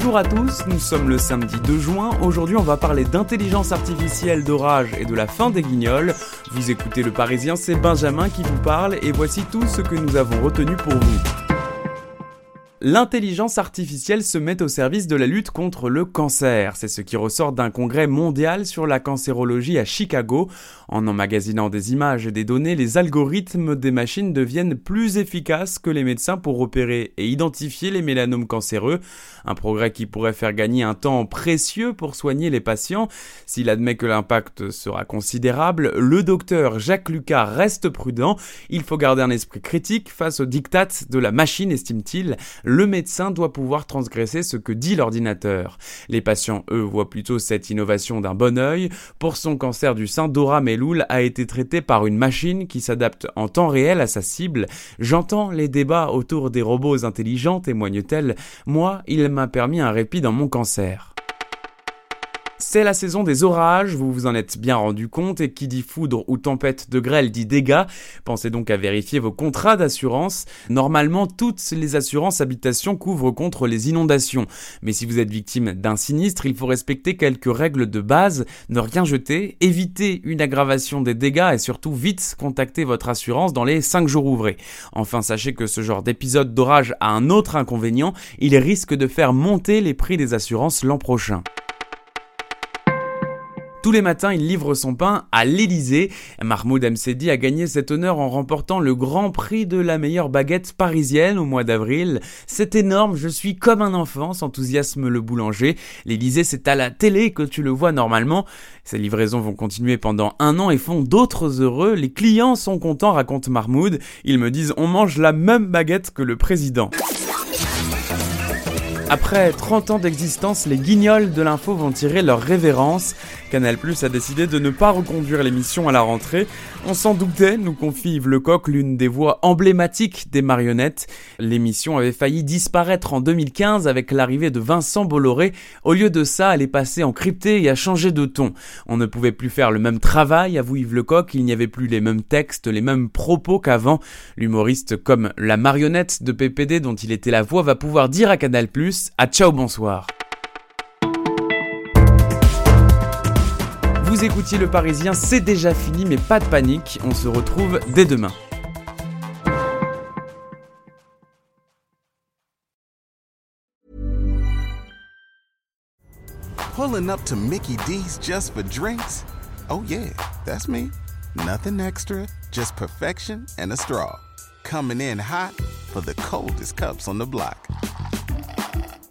Bonjour à tous, nous sommes le samedi 2 juin. Aujourd'hui, on va parler d'intelligence artificielle, d'orage et de la fin des guignols. Vous écoutez le Parisien, c'est Benjamin qui vous parle et voici tout ce que nous avons retenu pour vous. L'intelligence artificielle se met au service de la lutte contre le cancer. C'est ce qui ressort d'un congrès mondial sur la cancérologie à Chicago. En emmagasinant des images et des données, les algorithmes des machines deviennent plus efficaces que les médecins pour repérer et identifier les mélanomes cancéreux. Un progrès qui pourrait faire gagner un temps précieux pour soigner les patients. S'il admet que l'impact sera considérable, le docteur Jacques Lucas reste prudent. Il faut garder un esprit critique face aux dictats de la machine, estime-t-il le médecin doit pouvoir transgresser ce que dit l'ordinateur. Les patients, eux, voient plutôt cette innovation d'un bon œil. Pour son cancer du sein, Dora Meloul a été traitée par une machine qui s'adapte en temps réel à sa cible. J'entends les débats autour des robots intelligents, témoigne-t-elle. Moi, il m'a permis un répit dans mon cancer. C'est la saison des orages, vous vous en êtes bien rendu compte, et qui dit foudre ou tempête de grêle dit dégâts. Pensez donc à vérifier vos contrats d'assurance. Normalement, toutes les assurances habitation couvrent contre les inondations. Mais si vous êtes victime d'un sinistre, il faut respecter quelques règles de base, ne rien jeter, éviter une aggravation des dégâts et surtout vite contacter votre assurance dans les 5 jours ouvrés. Enfin, sachez que ce genre d'épisode d'orage a un autre inconvénient, il risque de faire monter les prix des assurances l'an prochain. Tous les matins, il livre son pain à l'Elysée. Mahmoud Msedi a gagné cet honneur en remportant le grand prix de la meilleure baguette parisienne au mois d'avril. C'est énorme, je suis comme un enfant, s'enthousiasme le boulanger. L'Elysée, c'est à la télé que tu le vois normalement. Ces livraisons vont continuer pendant un an et font d'autres heureux. Les clients sont contents, raconte Mahmoud. Ils me disent on mange la même baguette que le président. Après 30 ans d'existence, les guignols de l'info vont tirer leur révérence. Canal Plus a décidé de ne pas reconduire l'émission à la rentrée. On s'en doutait, nous confie Yves Lecoq, l'une des voix emblématiques des marionnettes. L'émission avait failli disparaître en 2015 avec l'arrivée de Vincent Bolloré. Au lieu de ça, elle est passée en crypté et a changé de ton. On ne pouvait plus faire le même travail, avoue Yves Lecoq, il n'y avait plus les mêmes textes, les mêmes propos qu'avant. L'humoriste comme la marionnette de PPD dont il était la voix va pouvoir dire à Canal À ciao bonsoir. Vous écoutiez le Parisien, c'est déjà fini, mais pas de panique, on se retrouve dès demain. Pulling up to Mickey D's just for drinks? Oh, yeah, that's me. Nothing extra, just perfection and a straw. Coming in hot for the coldest cups on the block.